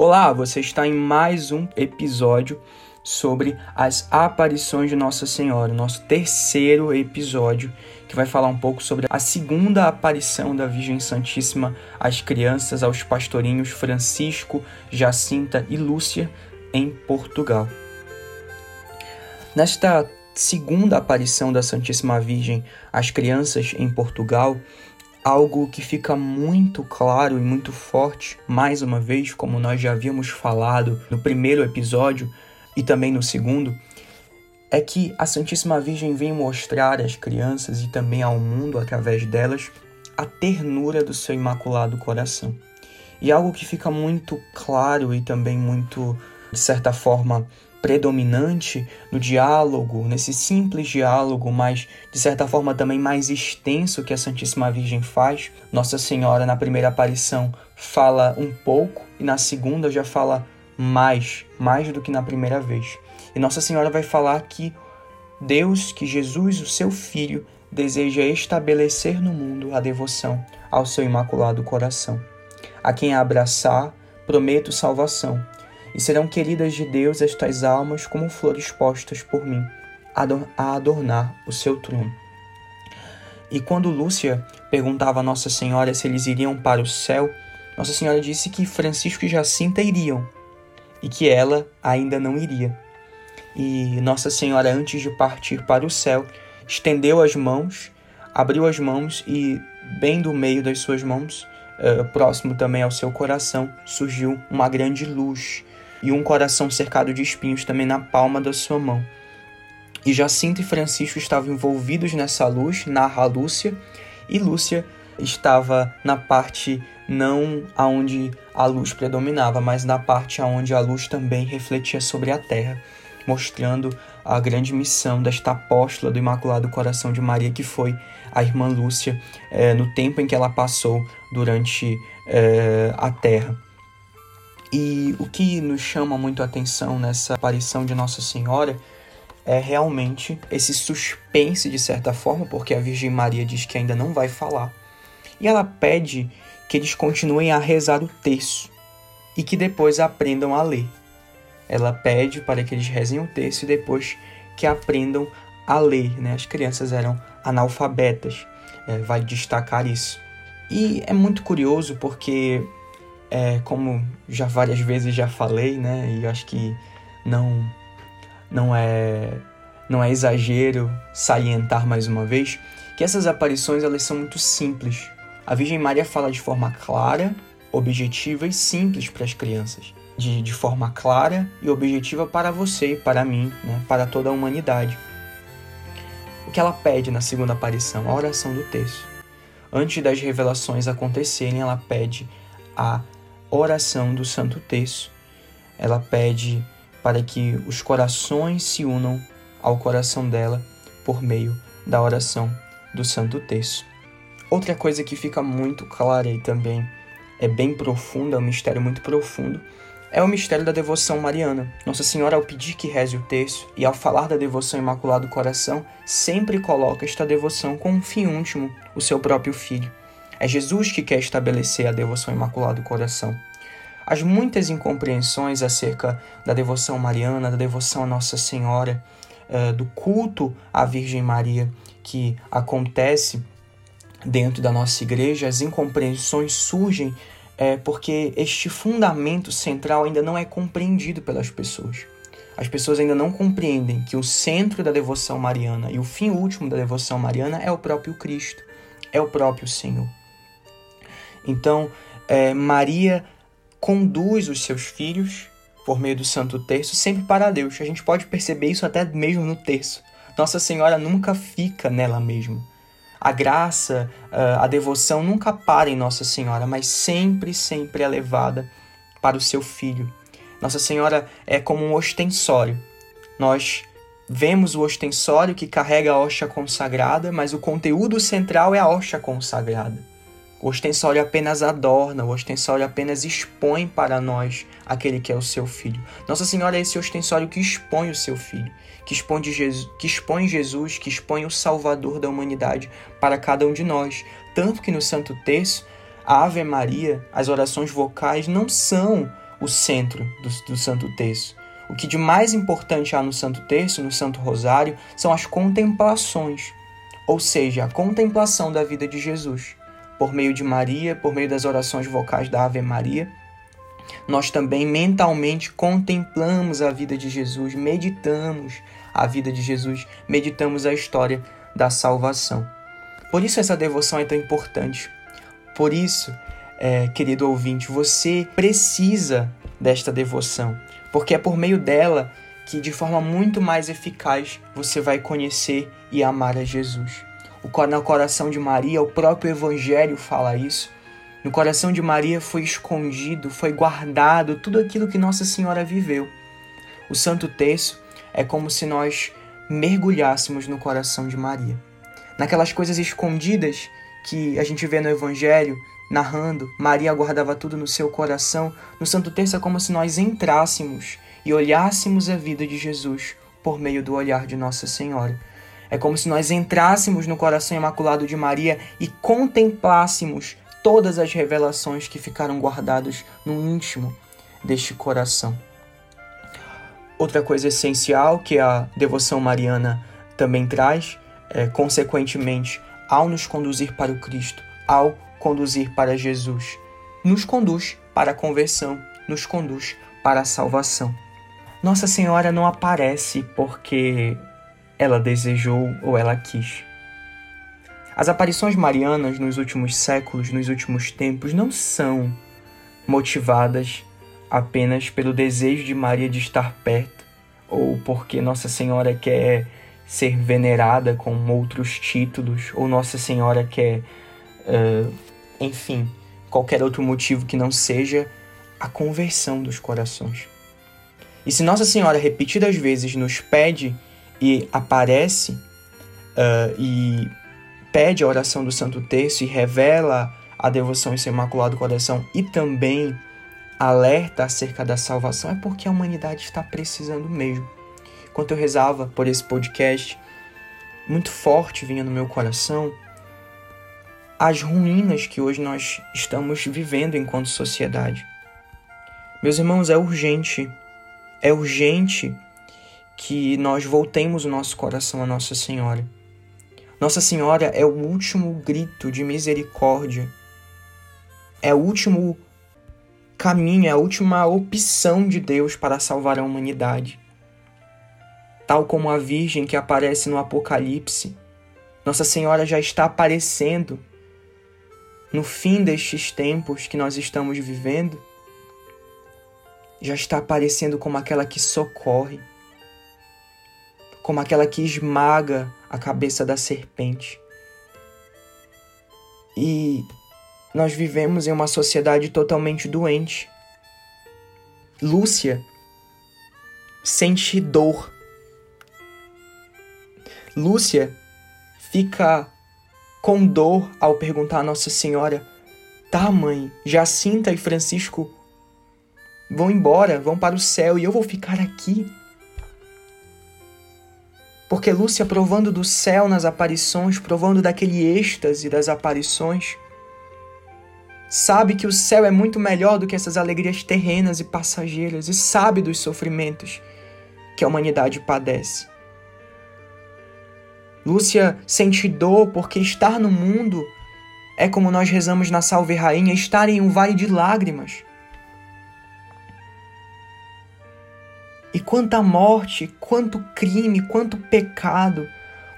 Olá, você está em mais um episódio sobre as aparições de Nossa Senhora, nosso terceiro episódio, que vai falar um pouco sobre a segunda aparição da Virgem Santíssima às crianças, aos pastorinhos Francisco, Jacinta e Lúcia em Portugal. Nesta segunda aparição da Santíssima Virgem às crianças em Portugal, algo que fica muito claro e muito forte, mais uma vez, como nós já havíamos falado no primeiro episódio e também no segundo, é que a Santíssima Virgem vem mostrar às crianças e também ao mundo através delas a ternura do seu imaculado coração. E algo que fica muito claro e também muito, de certa forma, predominante no diálogo, nesse simples diálogo, mas de certa forma também mais extenso que a Santíssima Virgem faz. Nossa Senhora, na primeira aparição, fala um pouco e na segunda já fala mais, mais do que na primeira vez. E Nossa Senhora vai falar que Deus, que Jesus, o seu Filho, deseja estabelecer no mundo a devoção ao seu imaculado coração. A quem abraçar, prometo salvação e serão queridas de Deus estas almas como flores postas por mim, a adornar o seu trono. E quando Lúcia perguntava a Nossa Senhora se eles iriam para o céu, Nossa Senhora disse que Francisco e Jacinta iriam e que ela ainda não iria. E Nossa Senhora, antes de partir para o céu, estendeu as mãos, abriu as mãos e, bem do meio das suas mãos, uh, próximo também ao seu coração, surgiu uma grande luz e um coração cercado de espinhos também na palma da sua mão. E Jacinto e Francisco estavam envolvidos nessa luz, narra Lúcia, e Lúcia estava na parte não aonde a luz predominava, mas na parte aonde a luz também refletia sobre a terra, mostrando a grande missão desta apóstola do Imaculado Coração de Maria, que foi a irmã Lúcia, eh, no tempo em que ela passou durante eh, a terra. E o que nos chama muito a atenção nessa aparição de Nossa Senhora é realmente esse suspense, de certa forma, porque a Virgem Maria diz que ainda não vai falar. E ela pede que eles continuem a rezar o texto e que depois aprendam a ler. Ela pede para que eles rezem o texto e depois que aprendam a ler. Né? As crianças eram analfabetas, é, vai destacar isso. E é muito curioso porque é, como já várias vezes já falei, né? E acho que não não é não é exagero salientar mais uma vez que essas aparições elas são muito simples. A Virgem Maria fala de forma clara, objetiva e simples para as crianças. De, de forma clara e objetiva para você para mim, né? para toda a humanidade. O que ela pede na segunda aparição? A oração do texto. Antes das revelações acontecerem, ela pede a oração do Santo Terço. Ela pede para que os corações se unam ao coração dela por meio da oração do Santo Terço. Outra coisa que fica muito clara e também é bem profunda, é um mistério muito profundo, é o mistério da devoção mariana. Nossa Senhora, ao pedir que reze o terço e ao falar da devoção Imaculado Coração, sempre coloca esta devoção com um fim último, o seu próprio Filho. É Jesus que quer estabelecer a devoção Imaculado Coração. As muitas incompreensões acerca da devoção mariana, da devoção a Nossa Senhora, uh, do culto à Virgem Maria que acontece dentro da nossa igreja, as incompreensões surgem é, porque este fundamento central ainda não é compreendido pelas pessoas. As pessoas ainda não compreendem que o centro da devoção mariana e o fim último da devoção mariana é o próprio Cristo, é o próprio Senhor. Então, é, Maria conduz os seus filhos por meio do Santo Terço sempre para Deus. A gente pode perceber isso até mesmo no terço. Nossa Senhora nunca fica nela mesma. A graça, a devoção nunca para em Nossa Senhora, mas sempre, sempre é levada para o seu filho. Nossa Senhora é como um ostensório. Nós vemos o ostensório que carrega a hoxa consagrada, mas o conteúdo central é a hoxa consagrada. O ostensório apenas adorna, o ostensório apenas expõe para nós aquele que é o seu filho. Nossa Senhora é esse ostensório que expõe o seu filho, que expõe, Jesus, que expõe Jesus, que expõe o Salvador da humanidade para cada um de nós. Tanto que no Santo Terço, a Ave Maria, as orações vocais não são o centro do, do Santo Terço. O que de mais importante há no Santo Terço, no Santo Rosário, são as contemplações, ou seja, a contemplação da vida de Jesus. Por meio de Maria, por meio das orações vocais da Ave Maria, nós também mentalmente contemplamos a vida de Jesus, meditamos a vida de Jesus, meditamos a história da salvação. Por isso essa devoção é tão importante. Por isso, é, querido ouvinte, você precisa desta devoção, porque é por meio dela que, de forma muito mais eficaz, você vai conhecer e amar a Jesus. O, no coração de Maria, o próprio Evangelho fala isso. No coração de Maria foi escondido, foi guardado tudo aquilo que Nossa Senhora viveu. O Santo Terço é como se nós mergulhássemos no coração de Maria. Naquelas coisas escondidas que a gente vê no Evangelho, narrando, Maria guardava tudo no seu coração. No Santo Terço é como se nós entrássemos e olhássemos a vida de Jesus por meio do olhar de Nossa Senhora. É como se nós entrássemos no coração imaculado de Maria e contemplássemos todas as revelações que ficaram guardadas no íntimo deste coração. Outra coisa essencial que a devoção mariana também traz, é, consequentemente, ao nos conduzir para o Cristo, ao conduzir para Jesus. Nos conduz para a conversão, nos conduz para a salvação. Nossa Senhora não aparece porque ela desejou ou ela quis. As aparições marianas nos últimos séculos, nos últimos tempos, não são motivadas apenas pelo desejo de Maria de estar perto ou porque Nossa Senhora quer ser venerada com outros títulos ou Nossa Senhora quer uh, enfim, qualquer outro motivo que não seja a conversão dos corações. E se Nossa Senhora repetidas vezes nos pede e aparece uh, e pede a oração do Santo Terço e revela a devoção em seu Imaculado Coração e também alerta acerca da salvação, é porque a humanidade está precisando mesmo. Enquanto eu rezava por esse podcast, muito forte vinha no meu coração as ruínas que hoje nós estamos vivendo enquanto sociedade. Meus irmãos, é urgente, é urgente que nós voltemos o nosso coração a Nossa Senhora. Nossa Senhora é o último grito de misericórdia, é o último caminho, é a última opção de Deus para salvar a humanidade. Tal como a Virgem que aparece no Apocalipse, Nossa Senhora já está aparecendo no fim destes tempos que nós estamos vivendo, já está aparecendo como aquela que socorre, como aquela que esmaga a cabeça da serpente. E nós vivemos em uma sociedade totalmente doente. Lúcia sente dor. Lúcia fica com dor ao perguntar a Nossa Senhora: Tá, mãe, Jacinta e Francisco vão embora, vão para o céu e eu vou ficar aqui. Porque Lúcia, provando do céu nas aparições, provando daquele êxtase das aparições, sabe que o céu é muito melhor do que essas alegrias terrenas e passageiras e sabe dos sofrimentos que a humanidade padece. Lúcia sente dor porque estar no mundo é como nós rezamos na Salve Rainha, estar em um vale de lágrimas. E quanta morte, quanto crime, quanto pecado,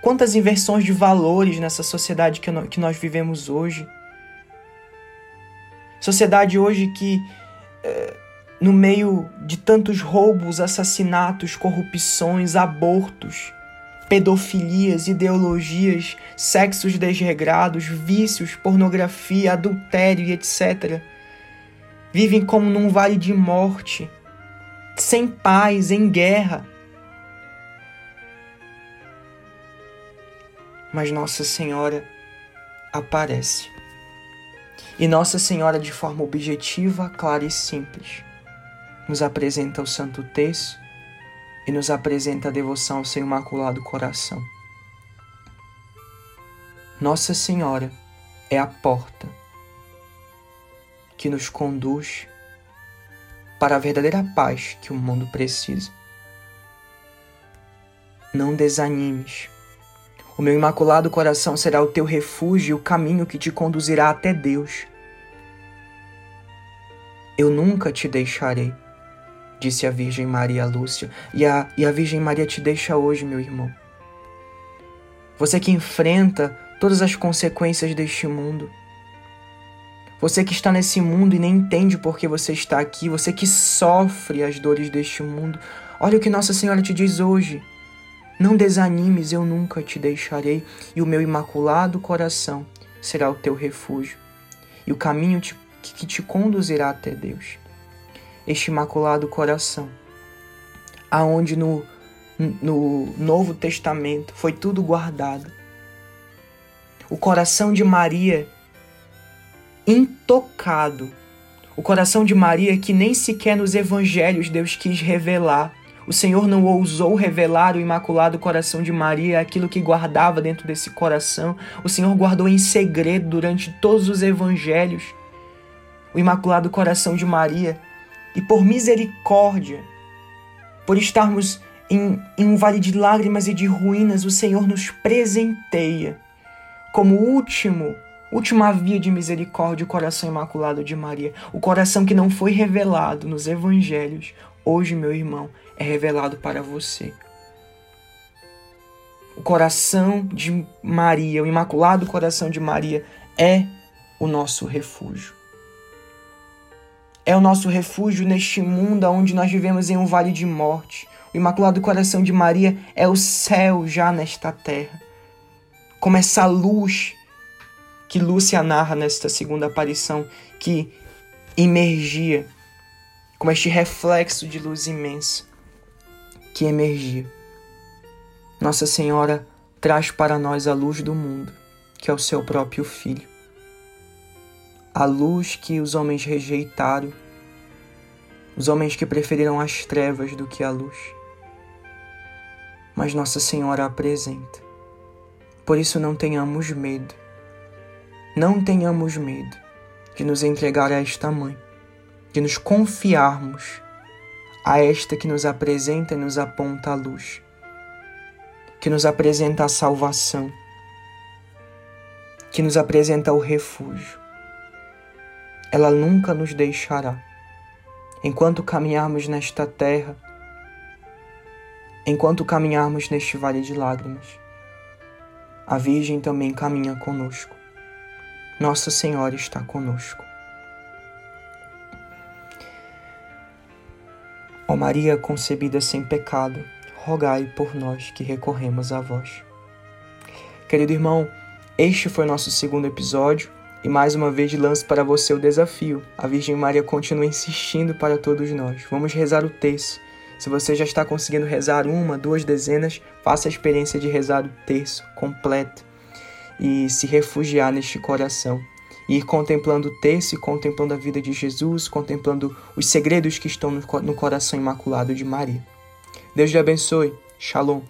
quantas inversões de valores nessa sociedade que nós vivemos hoje. Sociedade hoje que, eh, no meio de tantos roubos, assassinatos, corrupções, abortos, pedofilias, ideologias, sexos desregrados, vícios, pornografia, adultério e etc. Vivem como num vale de morte, sem paz, em guerra. Mas Nossa Senhora aparece. E Nossa Senhora, de forma objetiva, clara e simples, nos apresenta o Santo Texto e nos apresenta a devoção ao seu Imaculado Coração. Nossa Senhora é a porta que nos conduz para a verdadeira paz que o mundo precisa. Não desanimes. O meu imaculado coração será o teu refúgio e o caminho que te conduzirá até Deus. Eu nunca te deixarei, disse a Virgem Maria Lúcia, e a, e a Virgem Maria te deixa hoje, meu irmão. Você que enfrenta todas as consequências deste mundo, você que está nesse mundo e nem entende por que você está aqui, você que sofre as dores deste mundo, olha o que Nossa Senhora te diz hoje. Não desanimes, eu nunca te deixarei, e o meu imaculado coração será o teu refúgio, e o caminho te, que te conduzirá até Deus. Este imaculado coração, aonde no, no Novo Testamento foi tudo guardado. O coração de Maria intocado. O coração de Maria que nem sequer nos evangelhos Deus quis revelar o Senhor não ousou revelar o imaculado coração de Maria, aquilo que guardava dentro desse coração. O Senhor guardou em segredo durante todos os evangelhos o imaculado coração de Maria. E por misericórdia, por estarmos em, em um vale de lágrimas e de ruínas, o Senhor nos presenteia como último última via de misericórdia, o coração imaculado de Maria, o coração que não foi revelado nos evangelhos, hoje, meu irmão, é revelado para você. O coração de Maria, o imaculado coração de Maria, é o nosso refúgio. É o nosso refúgio neste mundo onde nós vivemos em um vale de morte. O imaculado coração de Maria é o céu já nesta terra. Como essa luz que Lúcia narra nesta segunda aparição, que emergia, como este reflexo de luz imensa que emergia. Nossa Senhora traz para nós a luz do mundo, que é o seu próprio Filho. A luz que os homens rejeitaram, os homens que preferiram as trevas do que a luz. Mas Nossa Senhora apresenta. Por isso não tenhamos medo. Não tenhamos medo de nos entregar a esta mãe, de nos confiarmos a esta que nos apresenta e nos aponta a luz, que nos apresenta a salvação, que nos apresenta o refúgio. Ela nunca nos deixará. Enquanto caminharmos nesta terra, enquanto caminharmos neste vale de lágrimas, a Virgem também caminha conosco. Nossa Senhora está conosco. Ó Maria concebida sem pecado, rogai por nós que recorremos a vós. Querido irmão, este foi nosso segundo episódio e mais uma vez lanço para você o desafio. A Virgem Maria continua insistindo para todos nós. Vamos rezar o terço. Se você já está conseguindo rezar uma, duas dezenas, faça a experiência de rezar o terço completo e se refugiar neste coração ir contemplando o texto e contemplando a vida de Jesus, contemplando os segredos que estão no coração imaculado de Maria. Deus te abençoe. Shalom.